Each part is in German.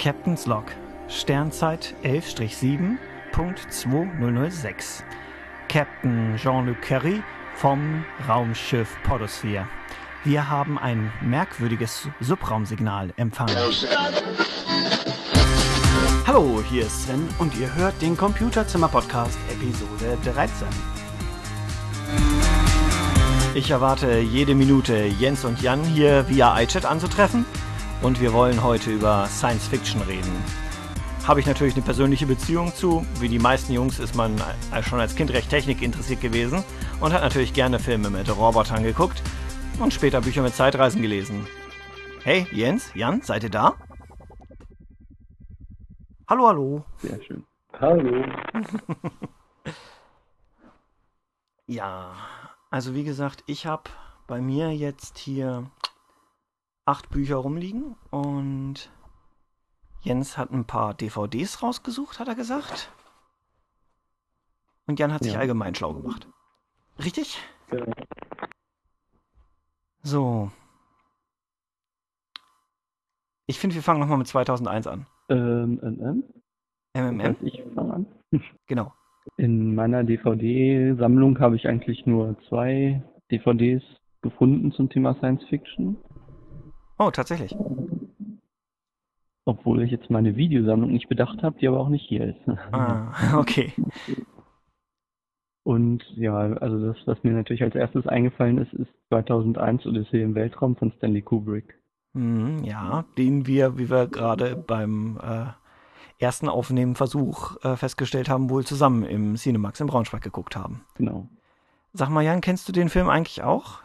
Captain's Log. Sternzeit 11-7.2006. Captain Jean-Luc Carry vom Raumschiff Podosphere. Wir haben ein merkwürdiges Subraumsignal empfangen. Hallo, hier ist Sven und ihr hört den Computerzimmer-Podcast Episode 13. Ich erwarte jede Minute Jens und Jan hier via iChat anzutreffen und wir wollen heute über Science Fiction reden. Habe ich natürlich eine persönliche Beziehung zu. Wie die meisten Jungs ist man schon als Kind recht technikinteressiert gewesen und hat natürlich gerne Filme mit Robotern geguckt und später Bücher mit Zeitreisen gelesen. Hey, Jens, Jan, seid ihr da? Hallo, hallo. Sehr schön. Hallo. ja, also wie gesagt, ich habe bei mir jetzt hier acht Bücher rumliegen und Jens hat ein paar DVDs rausgesucht, hat er gesagt. Und Jan hat sich ja. allgemein schlau gemacht. Richtig? Ja. So. Ich finde, wir fangen nochmal mit 2001 an. Ähm, MM? MMM? Ich fange an. Genau. In meiner DVD-Sammlung habe ich eigentlich nur zwei DVDs gefunden zum Thema Science Fiction. Oh, tatsächlich. Obwohl ich jetzt meine Videosammlung nicht bedacht habe, die aber auch nicht hier ist. Ah, okay. Und ja, also das, was mir natürlich als erstes eingefallen ist, ist 2001 Odyssee im Weltraum von Stanley Kubrick. Mhm, ja, den wir, wie wir gerade beim äh, ersten Aufnehmen-Versuch äh, festgestellt haben, wohl zusammen im Cinemax in Braunschweig geguckt haben. Genau. Sag mal, Jan, kennst du den Film eigentlich auch?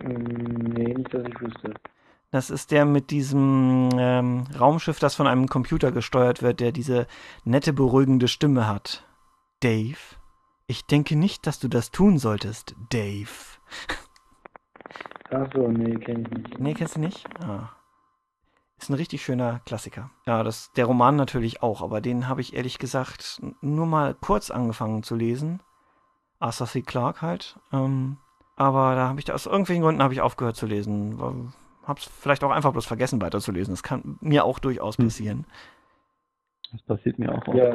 Mm, nee, nicht, dass ich wüsste. Das ist der mit diesem ähm, Raumschiff, das von einem Computer gesteuert wird, der diese nette, beruhigende Stimme hat. Dave, ich denke nicht, dass du das tun solltest, Dave. Achso, nee, kenn ich nicht. Nee, kennst du nicht? Ah. Ist ein richtig schöner Klassiker. Ja, das, der Roman natürlich auch, aber den habe ich ehrlich gesagt nur mal kurz angefangen zu lesen. Arthur C. Clarke halt. Ähm, aber da habe ich, aus irgendwelchen Gründen habe ich aufgehört zu lesen. Habe es vielleicht auch einfach bloß vergessen weiterzulesen. Das kann mir auch durchaus hm. passieren. Das passiert mir auch. Ja,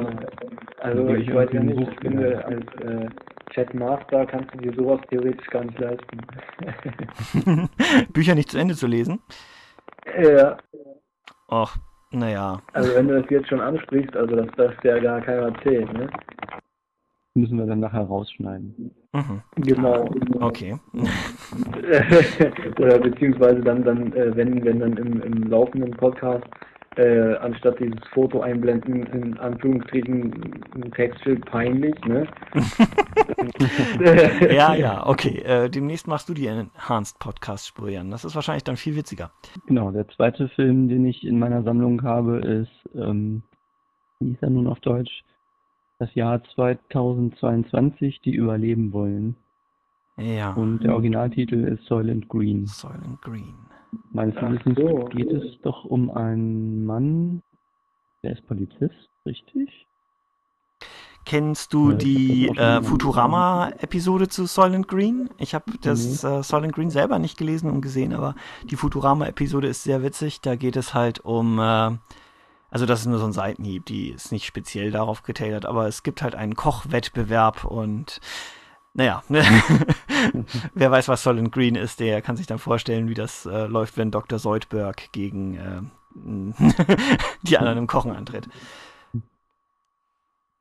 also ich, ich weiß ja nicht, ich finde, als äh, Chatmaster kannst du dir sowas theoretisch gar nicht leisten. Bücher nicht zu Ende zu lesen? Ja. Och, naja. Also wenn du das jetzt schon ansprichst, also das darf ja gar keiner erzählen, ne? Müssen wir dann nachher rausschneiden. Mhm. Genau. Okay. Oder beziehungsweise dann, dann äh, wenn, wenn dann im, im laufenden Podcast äh, anstatt dieses Foto einblenden, in Anführungsstrichen ein Textschild peinlich, ne? ja, ja, okay. Äh, demnächst machst du die Enhanced Podcast-Spur, Jan. Das ist wahrscheinlich dann viel witziger. Genau, der zweite Film, den ich in meiner Sammlung habe, ist, ähm, wie hieß er nun auf Deutsch? Das Jahr 2022, die überleben wollen. Ja. Und der Originaltitel ist Soylent Green. Soylent Green. Meines Wissens so. geht es doch um einen Mann, der ist Polizist, richtig? Kennst du ja, die äh, Futurama-Episode zu Soylent Green? Ich habe das nee. äh, Soylent Green selber nicht gelesen und gesehen, aber die Futurama-Episode ist sehr witzig. Da geht es halt um äh, also das ist nur so ein Seitenhieb, die ist nicht speziell darauf getätigt, aber es gibt halt einen Kochwettbewerb und naja, wer weiß, was Solent Green ist, der kann sich dann vorstellen, wie das äh, läuft, wenn Dr. Soldberg gegen äh, die anderen im Kochen antritt.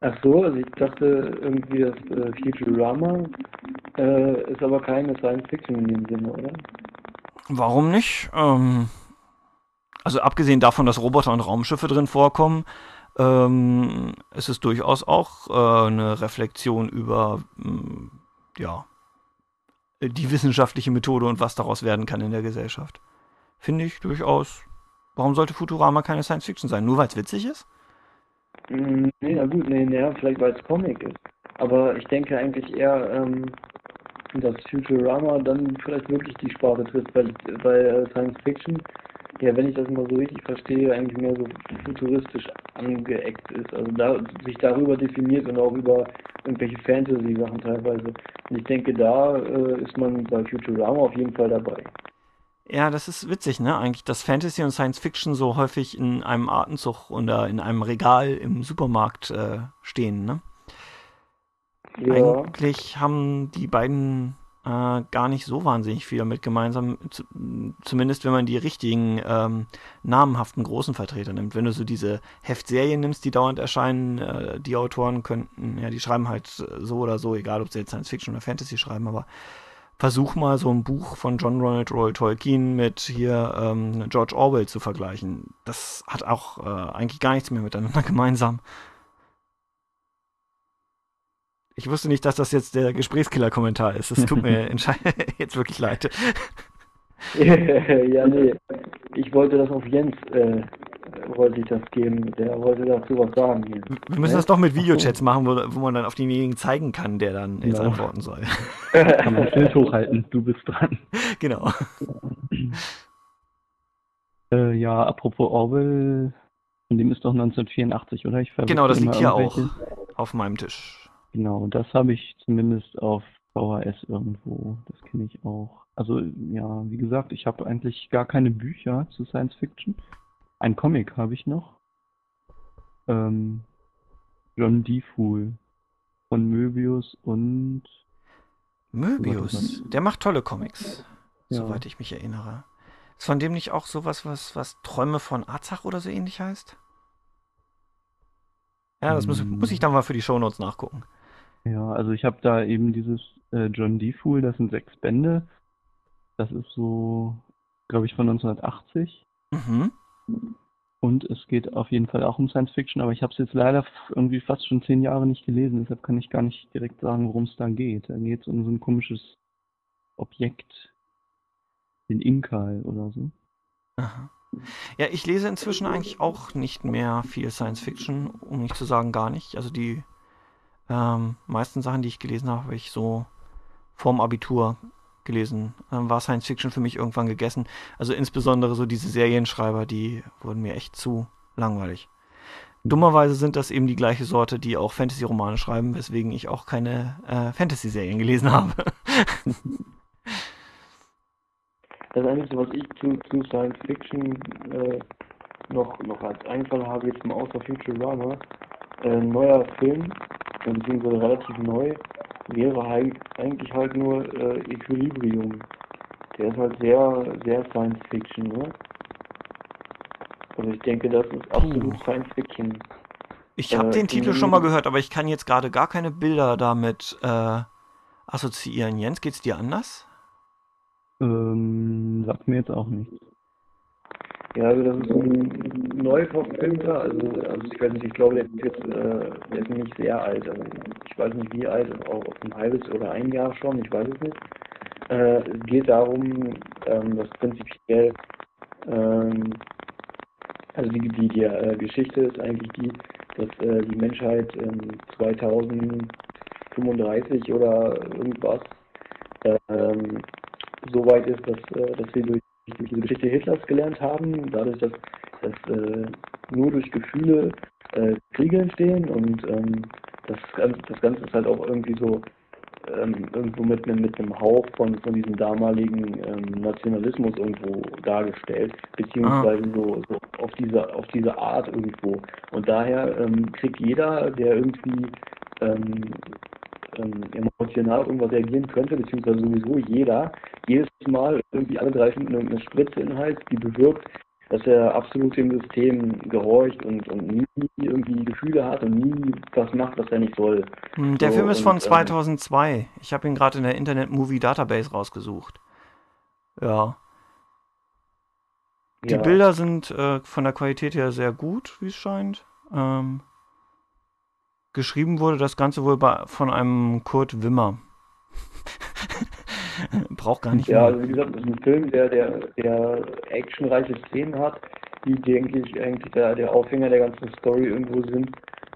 Ach so, also ich dachte irgendwie, das äh, Futurama äh, ist aber keine Science Fiction in dem Sinne, oder? Warum nicht? Ähm, also abgesehen davon, dass Roboter und Raumschiffe drin vorkommen, ähm, ist es durchaus auch äh, eine Reflexion über mh, mm, ja, die wissenschaftliche Methode und was daraus werden kann in der Gesellschaft. Finde ich durchaus. Warum sollte Futurama keine Science Fiction sein? Nur weil es witzig ist? Mm, nee, na gut, nee, nee, vielleicht weil es Comic ist. Aber ich denke eigentlich eher, ähm, dass Futurama dann vielleicht wirklich die Sparte trifft, weil, weil äh, Science Fiction ja, wenn ich das mal so richtig verstehe, eigentlich mehr so futuristisch angeeckt ist. Also da, sich darüber definiert und auch über irgendwelche Fantasy-Sachen teilweise. Und ich denke, da äh, ist man bei Futurama auf jeden Fall dabei. Ja, das ist witzig, ne? Eigentlich, dass Fantasy und Science Fiction so häufig in einem Atemzug oder in einem Regal im Supermarkt äh, stehen, ne? Ja. Eigentlich haben die beiden äh, gar nicht so wahnsinnig viel damit gemeinsam, zumindest wenn man die richtigen ähm, namenhaften großen Vertreter nimmt. Wenn du so diese Heftserien nimmst, die dauernd erscheinen, äh, die Autoren könnten, ja, die schreiben halt so oder so, egal ob sie jetzt Science Fiction oder Fantasy schreiben, aber versuch mal so ein Buch von John Ronald Roy Tolkien mit hier ähm, George Orwell zu vergleichen. Das hat auch äh, eigentlich gar nichts mehr miteinander gemeinsam. Ich wusste nicht, dass das jetzt der Gesprächskiller-Kommentar ist. Das tut mir jetzt wirklich leid. ja, nee. Ich wollte das auf Jens, äh, wollte ich das geben. Der wollte dazu was sagen. Hier. Wir müssen das doch mit Videochats machen, wo, wo man dann auf denjenigen zeigen kann, der dann jetzt genau. antworten soll. Kann man Schild hochhalten, du bist dran. Genau. Äh, ja, apropos Orwell, von dem ist doch 1984, oder? Ich genau, das liegt hier auch auf meinem Tisch. Genau, das habe ich zumindest auf VHS irgendwo. Das kenne ich auch. Also ja, wie gesagt, ich habe eigentlich gar keine Bücher zu Science Fiction. Ein Comic habe ich noch. Ähm, John D. Fool von Möbius und Möbius, der macht tolle Comics, ja. soweit ich mich erinnere. Ist von dem nicht auch sowas, was, was Träume von Arzach oder so ähnlich heißt? Ja, das muss, muss ich dann mal für die Shownotes nachgucken. Ja, also ich habe da eben dieses äh, John D. Fool, das sind sechs Bände. Das ist so, glaube ich, von 1980. Mhm. Und es geht auf jeden Fall auch um Science Fiction, aber ich habe es jetzt leider irgendwie fast schon zehn Jahre nicht gelesen, deshalb kann ich gar nicht direkt sagen, worum es da geht. Da geht es um so ein komisches Objekt, den Inkal oder so. Aha. Ja, ich lese inzwischen eigentlich auch nicht mehr viel Science Fiction, um nicht zu sagen gar nicht. Also die ähm, meisten Sachen, die ich gelesen habe, habe ich so vorm Abitur gelesen. Dann war Science Fiction für mich irgendwann gegessen. Also insbesondere so diese Serienschreiber, die wurden mir echt zu langweilig. Dummerweise sind das eben die gleiche Sorte, die auch Fantasy-Romane schreiben, weswegen ich auch keine äh, Fantasy-Serien gelesen habe. Das Einzige, was ich zu, zu Science Fiction äh, noch, noch als Einfall habe, jetzt mal außer Futurama, äh, neuer Film beziehungsweise relativ neu, wäre eigentlich halt nur äh, Equilibrium. Der ist halt sehr, sehr Science Fiction, ne? Also ich denke, das ist absolut Puh. Science Fiction. Ich habe äh, den Titel schon mal gehört, aber ich kann jetzt gerade gar keine Bilder damit äh, assoziieren. Jens, geht's dir anders? Ähm, sagt mir jetzt auch nichts. Ja, also das ist ein neu verfilmter, also, also ich weiß nicht, ich glaube, der ist jetzt, äh, der ist nicht sehr alt, also ich weiß nicht wie alt, auch auf ein halbes oder ein Jahr schon, ich weiß es nicht. Äh, es geht darum, ähm, dass prinzipiell, ähm, also die, die, die äh, Geschichte ist eigentlich die, dass äh, die Menschheit ähm, 2035 oder irgendwas ähm, so weit ist, dass, äh, dass wir durch durch diese Geschichte Hitlers gelernt haben, dadurch, dass, dass äh, nur durch Gefühle äh, Kriege entstehen und ähm, das, Ganze, das Ganze ist halt auch irgendwie so ähm, irgendwo mit einem mit einem Hauch von, von diesem damaligen ähm, Nationalismus irgendwo dargestellt, beziehungsweise ah. so, so auf diese auf diese Art irgendwo. Und daher ähm, kriegt jeder, der irgendwie ähm, emotional auf irgendwas reagieren könnte, beziehungsweise sowieso jeder, jedes Mal irgendwie alle drei Stunden eine Spritze in den Hals, die bewirkt, dass er absolut dem System gehorcht und, und nie irgendwie Gefühle hat und nie was macht, was er nicht soll. Hm, der so, Film ist von 2002. Ähm, ich habe ihn gerade in der Internet Movie Database rausgesucht. Ja. Die ja. Bilder sind äh, von der Qualität her sehr gut, wie es scheint. Ähm, geschrieben wurde das Ganze wohl bei, von einem Kurt Wimmer. Braucht gar nicht Ja, mehr. also wie gesagt, das ist ein Film, der, der, der actionreiche Szenen hat, die, denke ich, eigentlich der, der Aufhänger der ganzen Story irgendwo sind.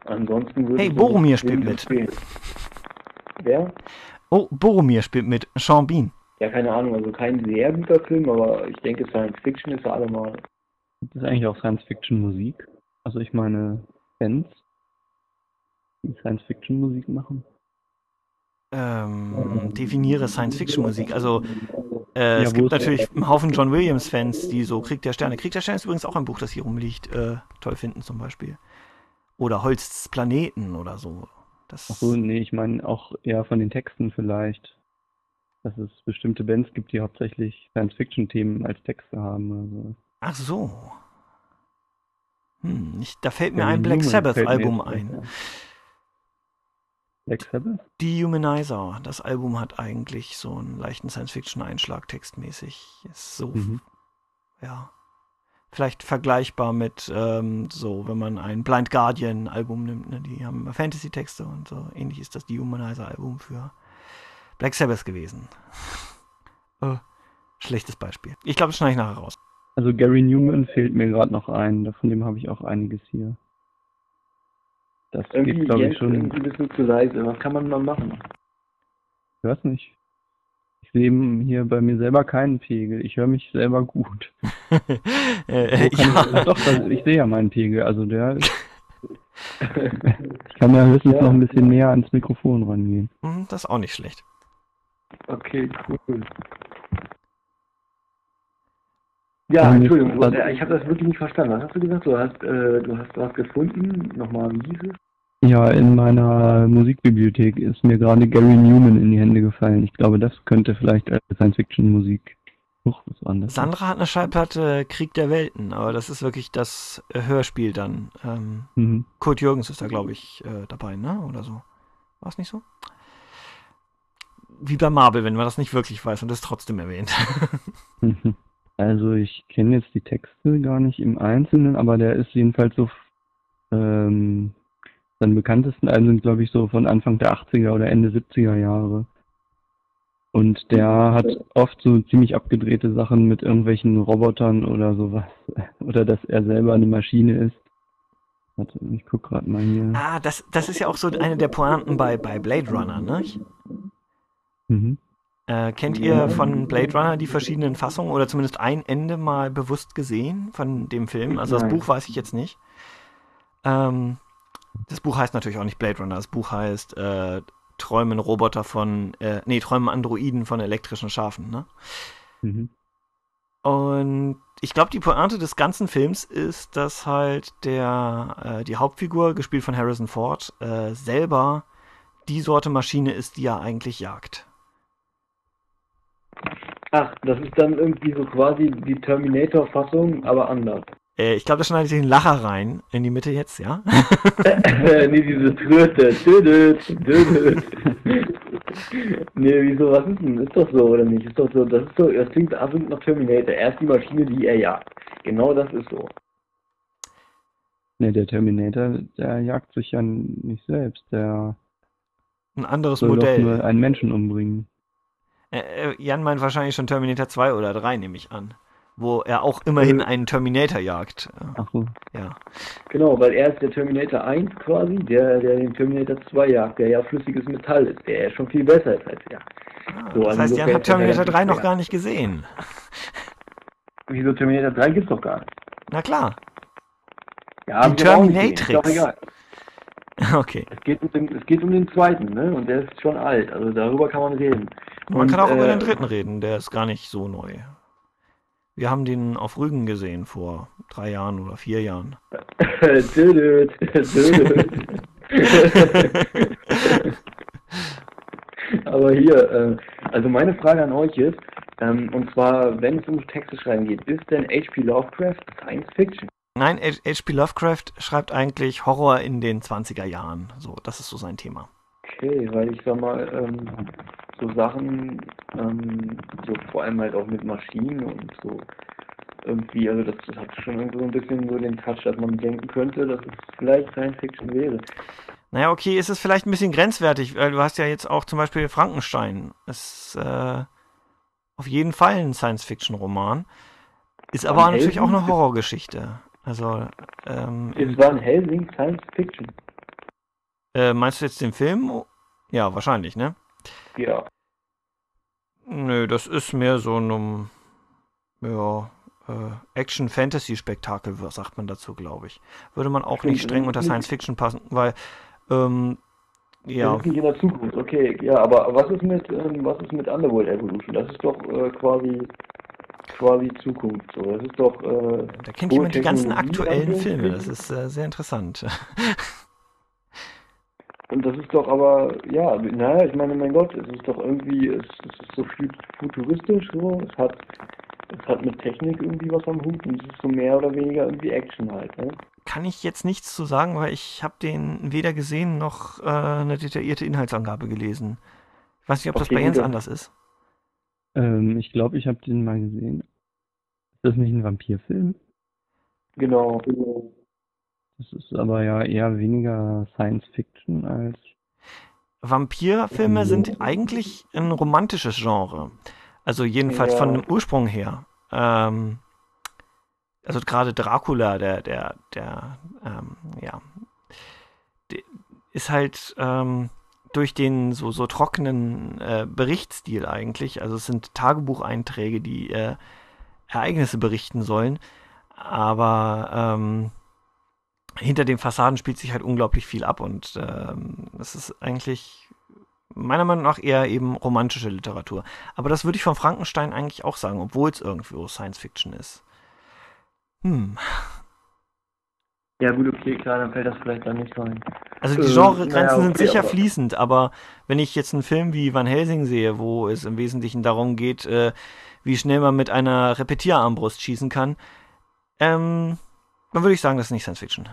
Ansonsten würde Hey, Boromir spielt mit. Spielen. Wer? Oh, Boromir spielt mit. Sean Bean. Ja, keine Ahnung, also kein sehr guter Film, aber ich denke, Science Fiction ist er allemal. Das ist eigentlich auch Science Fiction Musik. Also ich meine, Fans Science-Fiction-Musik machen? Ähm, definiere Science-Fiction-Musik. Also Äh, ja, es gibt natürlich einen Haufen John Williams-Fans, die so Krieg der Sterne. Krieg der Sterne ist übrigens auch ein Buch, das hier rumliegt, äh, toll finden zum Beispiel. Oder Holz des Planeten oder so. Das Ach so, nee, ich meine auch eher von den Texten vielleicht. Dass es bestimmte Bands gibt, die hauptsächlich Science-Fiction-Themen als Texte haben. Also. Ach so. Hm, ich, da fällt mir ja, ein Black Sabbath-Album ein. Ja. Black Sabbath? Dehumanizer. Das Album hat eigentlich so einen leichten Science-Fiction-Einschlag textmäßig. Ist so, mhm. ja. Vielleicht vergleichbar mit ähm, so, wenn man ein Blind Guardian-Album nimmt, ne? die haben Fantasy-Texte und so. Ähnlich ist das Dehumanizer-Album für Black Sabbath gewesen. oh, schlechtes Beispiel. Ich glaube, das schneide ich nachher raus. Also Gary Newman fehlt mir gerade noch ein. Von dem habe ich auch einiges hier. Das irgendwie geht, glaube ich, schon. Irgendwie ein bisschen zu leise. Was kann man mal machen? Ich weiß nicht. Ich sehe hier bei mir selber keinen Pegel. Ich höre mich selber gut. äh, ja. ich, doch, das, ich sehe ja meinen Pegel. Also der. ich kann ja höchstens ja. noch ein bisschen näher ans Mikrofon rangehen. Mhm, das ist auch nicht schlecht. Okay, cool. Ja, Entschuldigung, also, ich habe das wirklich nicht verstanden. Was hast du gesagt? Du hast, äh, du hast was gefunden. Nochmal, wie hieß es? Ja, in meiner Musikbibliothek ist mir gerade Gary Newman in die Hände gefallen. Ich glaube, das könnte vielleicht als Science-Fiction-Musik noch was anderes Sandra hat eine Schallplatte Krieg der Welten, aber das ist wirklich das äh, Hörspiel dann. Ähm, mhm. Kurt Jürgens ist da, glaube ich, äh, dabei, ne? Oder so. War es nicht so? Wie bei Marvel, wenn man das nicht wirklich weiß und das trotzdem erwähnt. Mhm. Also ich kenne jetzt die Texte gar nicht im Einzelnen, aber der ist jedenfalls so, ähm, seine bekanntesten Alben sind glaube ich so von Anfang der 80er oder Ende 70er Jahre. Und der hat oft so ziemlich abgedrehte Sachen mit irgendwelchen Robotern oder sowas. Oder dass er selber eine Maschine ist. Warte, ich guck gerade mal hier. Ah, das, das ist ja auch so eine der Pointen bei, bei Blade Runner, ne? Mhm. Äh, kennt ihr von Blade Runner die verschiedenen Fassungen oder zumindest ein Ende mal bewusst gesehen von dem Film? Also das. Buch weiß ich jetzt nicht. Ähm, das Buch heißt natürlich auch nicht Blade Runner. Das Buch heißt äh, Träumen Roboter von, äh, nee, Träumen Androiden von elektrischen Schafen, ne? Mhm. Und ich glaube, die Pointe des ganzen Films ist, dass halt der, äh, die Hauptfigur, gespielt von Harrison Ford, äh, selber die Sorte Maschine ist, die er eigentlich jagt. Ach, das ist dann irgendwie so quasi die Terminator-Fassung, aber anders. Äh, ich glaube, da schneide ich den Lacher rein in die Mitte jetzt, ja? nee, diese Tröte. Dödöt, dödöt. nee, wieso, was ist denn? Ist doch so, oder nicht? Ist doch so, das ist so, das klingt absolut nach Terminator. Er ist die Maschine, die er jagt. Genau das ist so. Nee, der Terminator, der jagt sich ja nicht selbst, der ein anderes soll Modell. Doch nur einen Menschen umbringen. Äh, äh, Jan meint wahrscheinlich schon Terminator 2 oder 3, nehme ich an. Wo er auch immerhin äh. einen Terminator jagt. Ach so. Ja. Genau, weil er ist der Terminator 1 quasi, der, der den Terminator 2 jagt, der ja flüssiges Metall ist, der ja schon viel besser ist als er. Ah, so, das also heißt, Jan hat Terminator 3 noch gar nicht gesehen. Wieso Terminator 3 gibt's doch gar nicht? Na klar. Ja, die Terminatrix. Ist doch egal. Okay. Es geht, um den, es geht um den zweiten, ne? Und der ist schon alt. Also darüber kann man reden. Man Und, kann auch äh, über den dritten reden, der ist gar nicht so neu. Wir haben den auf Rügen gesehen vor drei Jahren oder vier Jahren. Aber hier, äh, also meine Frage an euch ist, ähm, und zwar, wenn es um Texte schreiben geht, ist denn H.P. Lovecraft Science Fiction? Nein, H.P. Lovecraft schreibt eigentlich Horror in den 20er Jahren. So, das ist so sein Thema. Okay, weil ich sag mal, ähm, so Sachen, ähm, so vor allem halt auch mit Maschinen und so irgendwie, also das, das hat schon irgendwie so ein bisschen so den Touch, dass man denken könnte, dass es vielleicht Science Fiction wäre. Naja, okay, ist es vielleicht ein bisschen grenzwertig, weil du hast ja jetzt auch zum Beispiel Frankenstein. Ist äh, auf jeden Fall ein Science-Fiction-Roman. Ist aber natürlich auch eine Horrorgeschichte. Also, ähm. Es war ein Helsing Science Fiction. Äh, meinst du jetzt den Film? Ja, wahrscheinlich, ne? Ja. Nö, das ist mehr so ein, ja, äh, Action-Fantasy-Spektakel, sagt man dazu, glaube ich. Würde man auch nicht streng unter Science Fiction passen, weil ähm, Ja. Das ist nicht in der Zukunft, okay. Ja, aber was ist mit, ähm, was ist mit Underworld Evolution? Das ist doch äh, quasi quasi Zukunft. So. Das ist doch. Äh, da kennt jemand die ganzen aktuellen Filme. Das ist äh, sehr interessant. Und das ist doch aber, ja, naja, ich meine, mein Gott, es ist doch irgendwie, es, es ist so futuristisch, so, es hat, es hat mit Technik irgendwie was am Hut und es ist so mehr oder weniger irgendwie Action halt, ne? Kann ich jetzt nichts zu sagen, weil ich habe den weder gesehen noch äh, eine detaillierte Inhaltsangabe gelesen. Ich weiß nicht, ob okay, das bei Jens anders ist. Ähm, ich glaube, ich habe den mal gesehen. Ist das nicht ein Vampirfilm? Genau, genau. Das ist aber ja eher weniger Science Fiction als. Vampirfilme sind eigentlich ein romantisches Genre. Also jedenfalls ja. von dem Ursprung her. Ähm, also gerade Dracula, der, der, der, ähm, ja, der ist halt ähm, durch den so, so trockenen äh, Berichtsstil eigentlich, also es sind Tagebucheinträge, die äh, Ereignisse berichten sollen, aber ähm, hinter den Fassaden spielt sich halt unglaublich viel ab und ähm, das ist eigentlich meiner Meinung nach eher eben romantische Literatur. Aber das würde ich von Frankenstein eigentlich auch sagen, obwohl es irgendwo Science Fiction ist. Hm. Ja, gut, okay, klar, dann fällt das vielleicht dann nicht rein. Also die Genregrenzen äh, naja, okay, sind sicher aber... fließend, aber wenn ich jetzt einen Film wie Van Helsing sehe, wo es im Wesentlichen darum geht, äh, wie schnell man mit einer Repetierarmbrust schießen kann, ähm, dann würde ich sagen, das ist nicht Science Fiction.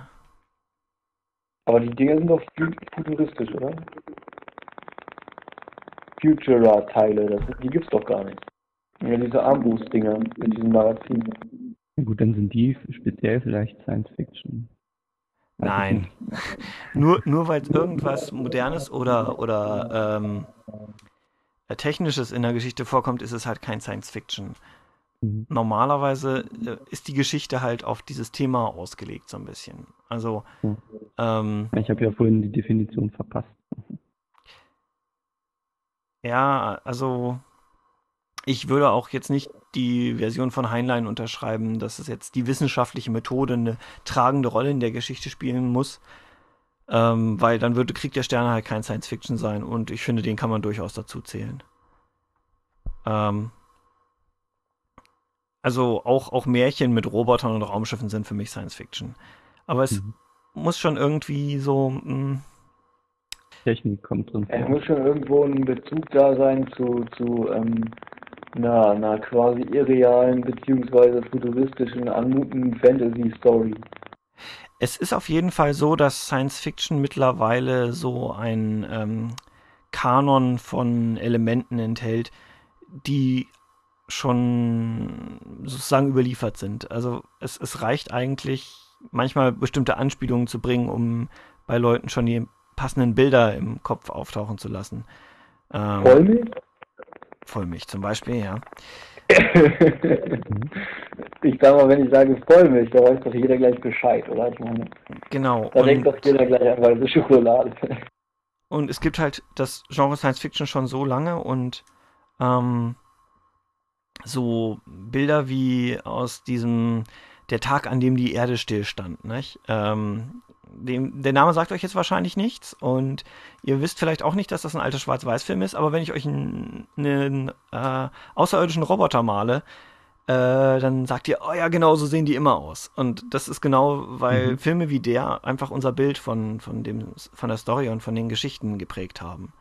Aber die Dinger sind doch futuristisch, oder? Futura-Teile, die gibt's doch gar nicht. Ja, diese Armbrust-Dinger mit diesem Magazin. Gut, dann sind die speziell vielleicht Science Fiction. Nein. nur nur weil irgendwas Modernes oder, oder ähm, Technisches in der Geschichte vorkommt, ist es halt kein Science Fiction. Mhm. Normalerweise äh, ist die Geschichte halt auf dieses Thema ausgelegt, so ein bisschen. Also. Mhm. Ähm, ich habe ja vorhin die Definition verpasst. Ja, also. Ich würde auch jetzt nicht die Version von Heinlein unterschreiben, dass es jetzt die wissenschaftliche Methode eine tragende Rolle in der Geschichte spielen muss. Ähm, weil dann würde Krieg der Sterne halt kein Science Fiction sein und ich finde, den kann man durchaus dazu zählen. Ähm, also auch, auch Märchen mit Robotern und Raumschiffen sind für mich Science Fiction. Aber es mhm. muss schon irgendwie so. Mh, hm, Technik kommt drin. Es muss schon irgendwo ein Bezug da sein zu, zu ähm, einer, einer quasi irrealen beziehungsweise futuristischen, anmutenden Fantasy-Story. Es ist auf jeden Fall so, dass Science Fiction mittlerweile so ein ähm, Kanon von Elementen enthält, die schon sozusagen überliefert sind. Also es, es reicht eigentlich, manchmal bestimmte Anspielungen zu bringen, um bei Leuten schon die passenden Bilder im Kopf auftauchen zu lassen. Ähm, Vollmilch? Vollmilch zum Beispiel, ja. ich sag mal, wenn ich sage Vollmilch, da weiß doch jeder gleich Bescheid, oder? Ich meine, genau. Da denkt doch jeder gleich an weiße Schokolade. Und es gibt halt das Genre Science Fiction schon so lange und ähm, so Bilder wie aus diesem der Tag, an dem die Erde stillstand. Nicht? Ähm, dem, der Name sagt euch jetzt wahrscheinlich nichts und ihr wisst vielleicht auch nicht, dass das ein alter Schwarz-Weiß-Film ist, aber wenn ich euch einen, einen äh, außerirdischen Roboter male, äh, dann sagt ihr, oh ja, genau so sehen die immer aus. Und das ist genau, weil mhm. Filme wie der einfach unser Bild von, von, dem, von der Story und von den Geschichten geprägt haben.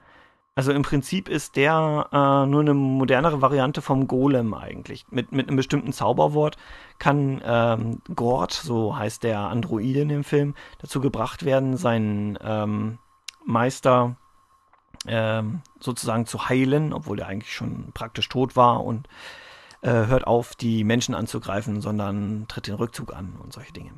Also im Prinzip ist der äh, nur eine modernere Variante vom Golem eigentlich. Mit, mit einem bestimmten Zauberwort kann ähm, Gord, so heißt der Androide in dem Film, dazu gebracht werden, seinen ähm, Meister ähm, sozusagen zu heilen, obwohl er eigentlich schon praktisch tot war und äh, hört auf, die Menschen anzugreifen, sondern tritt den Rückzug an und solche Dinge.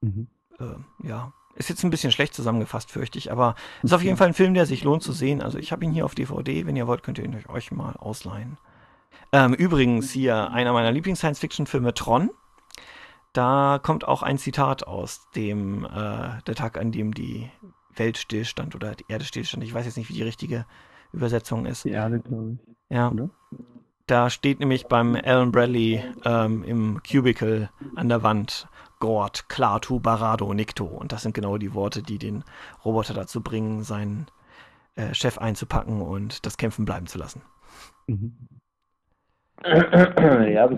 Mhm. Äh, ja, ist jetzt ein bisschen schlecht zusammengefasst, fürchte ich, aber ist auf jeden Fall ein Film, der sich lohnt zu sehen. Also ich habe ihn hier auf DVD. Wenn ihr wollt, könnt ihr ihn euch mal ausleihen. Ähm, übrigens hier einer meiner Lieblings-Science-Fiction-Filme, Tron. Da kommt auch ein Zitat aus dem äh, der Tag, an dem die Welt stillstand oder die Erde stillstand. Ich weiß jetzt nicht, wie die richtige Übersetzung ist. Die Erde, glaube ich. Ja. Oder? Da steht nämlich beim Alan Bradley ähm, im Cubicle an der Wand Gord, Klaatu, Barado, Nikto. Und das sind genau die Worte, die den Roboter dazu bringen, seinen äh, Chef einzupacken und das Kämpfen bleiben zu lassen. Mhm. ja,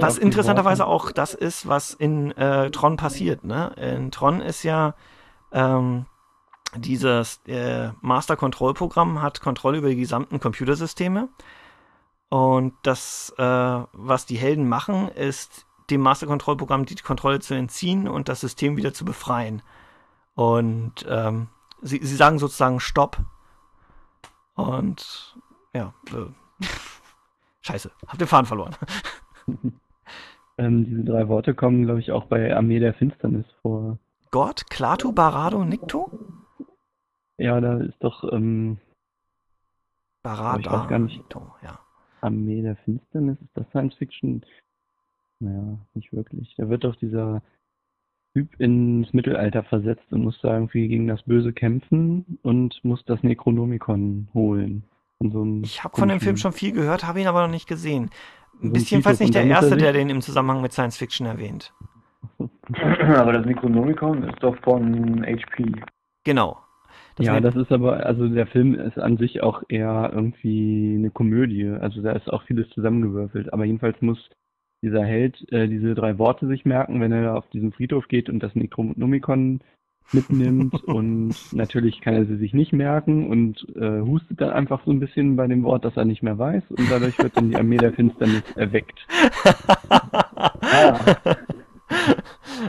was interessanterweise auch das ist, was in äh, Tron passiert. Ne? In Tron ist ja ähm, dieses äh, Master Control Programm hat Kontrolle über die gesamten Computersysteme. Und das, äh, was die Helden machen, ist dem Master Control Programm die Kontrolle zu entziehen und das System wieder zu befreien. Und ähm, sie, sie sagen sozusagen Stopp. Und ja, äh, scheiße, hab den Faden verloren. ähm, diese drei Worte kommen, glaube ich, auch bei Armee der Finsternis vor. Gott, Klaatu, Barado, Nikto? Ja, da ist doch ähm, Barada, ich weiß gar nicht. Nikto, ja. Armee der Finsternis, ist das Science Fiction? Naja, nicht wirklich. Da wird doch dieser Typ ins Mittelalter versetzt und muss da irgendwie gegen das Böse kämpfen und muss das Necronomicon holen. So ich habe von dem Film schon viel gehört, habe ihn aber noch nicht gesehen. So Bist jedenfalls nicht der Erste, der den im Zusammenhang mit Science Fiction erwähnt. Aber das Necronomicon ist doch von HP. Genau. Das ja, das ist aber, also der Film ist an sich auch eher irgendwie eine Komödie. Also da ist auch vieles zusammengewürfelt. Aber jedenfalls muss dieser Held äh, diese drei Worte sich merken, wenn er auf diesen Friedhof geht und das Necronomicon mitnimmt. und natürlich kann er sie sich nicht merken und äh, hustet dann einfach so ein bisschen bei dem Wort, das er nicht mehr weiß. Und dadurch wird dann die Armee der Finsternis erweckt. ja.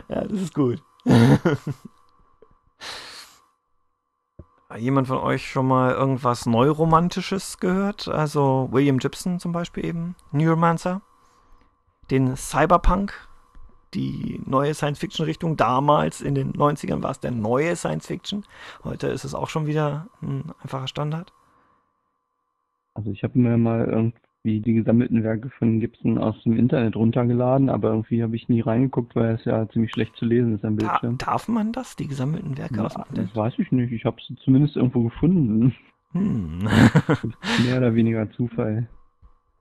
ja, das ist gut. Jemand von euch schon mal irgendwas Neuromantisches gehört? Also William Gibson zum Beispiel eben, Neuromancer, den Cyberpunk, die neue Science-Fiction-Richtung. Damals in den 90ern war es der neue Science-Fiction. Heute ist es auch schon wieder ein einfacher Standard. Also ich habe mir mal irgendwie die gesammelten Werke von Gibson aus dem Internet runtergeladen, aber irgendwie habe ich nie reingeguckt, weil es ja ziemlich schlecht zu lesen ist am Bildschirm. Da, darf man das, die gesammelten Werke ja, aus dem Internet? Das weiß ich nicht. Ich habe es zumindest irgendwo gefunden. Hm. Mehr oder weniger Zufall.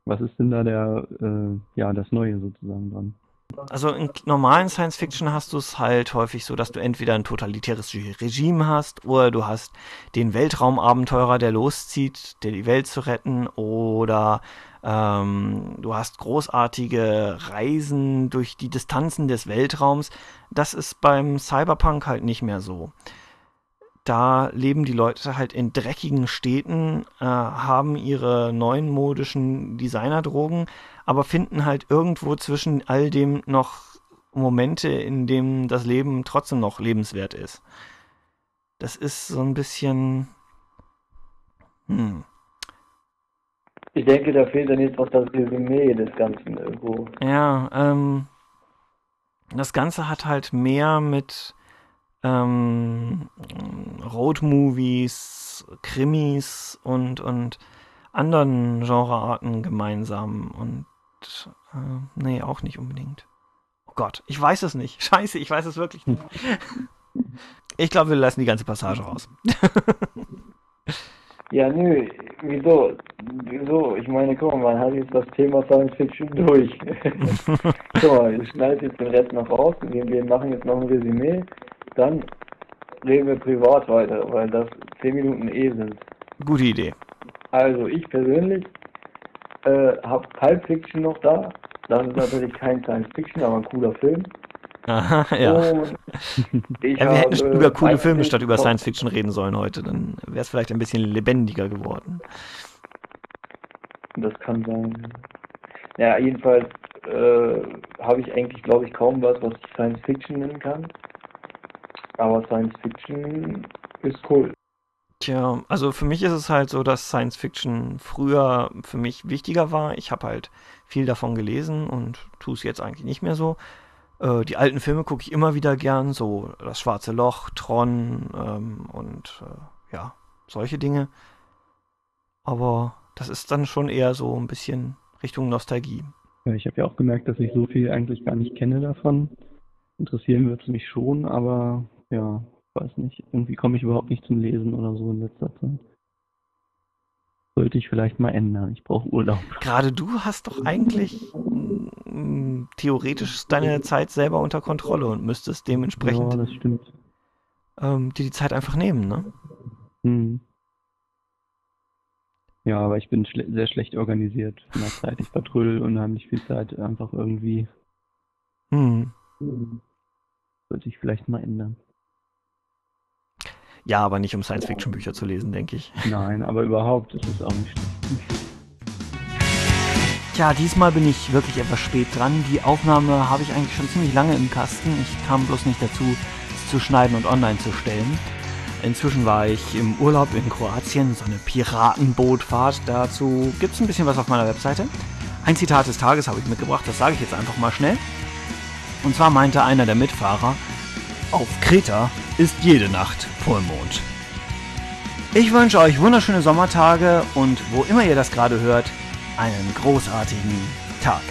Was ist denn da der, äh, ja, das Neue sozusagen dran? Also in normalen Science Fiction hast du es halt häufig so, dass du entweder ein totalitäres Regime hast oder du hast den Weltraumabenteurer, der loszieht, der die Welt zu retten oder ähm, du hast großartige Reisen durch die Distanzen des Weltraums. Das ist beim Cyberpunk halt nicht mehr so. Da leben die Leute halt in dreckigen Städten, äh, haben ihre neuen modischen Designerdrogen, aber finden halt irgendwo zwischen all dem noch Momente, in denen das Leben trotzdem noch lebenswert ist. Das ist so ein bisschen. Hm. Ich denke, da fehlt dann jetzt auch das Resümee des Ganzen irgendwo. Ja, ähm. Das Ganze hat halt mehr mit ähm, Roadmovies, Krimis und, und anderen Genrearten gemeinsam. Und äh, nee, auch nicht unbedingt. Oh Gott, ich weiß es nicht. Scheiße, ich weiß es wirklich nicht. Ich glaube, wir lassen die ganze Passage raus. ja, nö, wieso? Wieso? Ich meine, guck mal, man hat jetzt das Thema Science Fiction durch. so, ich schneide jetzt den Rest noch raus. Wir, wir machen jetzt noch ein Resümee. Dann reden wir privat weiter, weil das 10 Minuten eh sind. Gute Idee. Also, ich persönlich äh, habe Pulp Fiction noch da. Das ist natürlich kein Science Fiction, aber ein cooler Film. Aha, ja. ja wir hätten über coole Filme statt über Science Fiction reden sollen heute. Dann wäre es vielleicht ein bisschen lebendiger geworden. Das kann sein. Ja, jedenfalls äh, habe ich eigentlich, glaube ich, kaum was, was ich Science Fiction nennen kann. Aber Science Fiction ist cool. Tja, also für mich ist es halt so, dass Science Fiction früher für mich wichtiger war. Ich habe halt viel davon gelesen und tue es jetzt eigentlich nicht mehr so. Äh, die alten Filme gucke ich immer wieder gern, so Das Schwarze Loch, Tron ähm, und äh, ja, solche Dinge. Aber das ist dann schon eher so ein bisschen Richtung Nostalgie. Ja, ich habe ja auch gemerkt, dass ich so viel eigentlich gar nicht kenne davon. Interessieren wird es mich schon, aber ja, weiß nicht, irgendwie komme ich überhaupt nicht zum Lesen oder so in letzter Zeit. Sollte ich vielleicht mal ändern. Ich brauche Urlaub. Gerade du hast doch eigentlich mh, theoretisch deine Zeit selber unter Kontrolle und müsstest dementsprechend Ja, das stimmt. ähm, dir die Zeit einfach nehmen, ne? Hm. Ja, aber ich bin schle sehr schlecht organisiert von der Zeit. Ich vertrödel unheimlich viel Zeit einfach irgendwie. Hm. Sollte ich vielleicht mal ändern. Ja, aber nicht um Science-Fiction-Bücher zu lesen, denke ich. Nein, aber überhaupt ist es auch nicht schlecht. Tja, diesmal bin ich wirklich etwas spät dran. Die Aufnahme habe ich eigentlich schon ziemlich lange im Kasten. Ich kam bloß nicht dazu, es zu schneiden und online zu stellen. Inzwischen war ich im Urlaub in Kroatien, so eine Piratenbootfahrt. Dazu gibt es ein bisschen was auf meiner Webseite. Ein Zitat des Tages habe ich mitgebracht, das sage ich jetzt einfach mal schnell. Und zwar meinte einer der Mitfahrer, auf Kreta ist jede Nacht Vollmond. Ich wünsche euch wunderschöne Sommertage und wo immer ihr das gerade hört, einen großartigen Tag.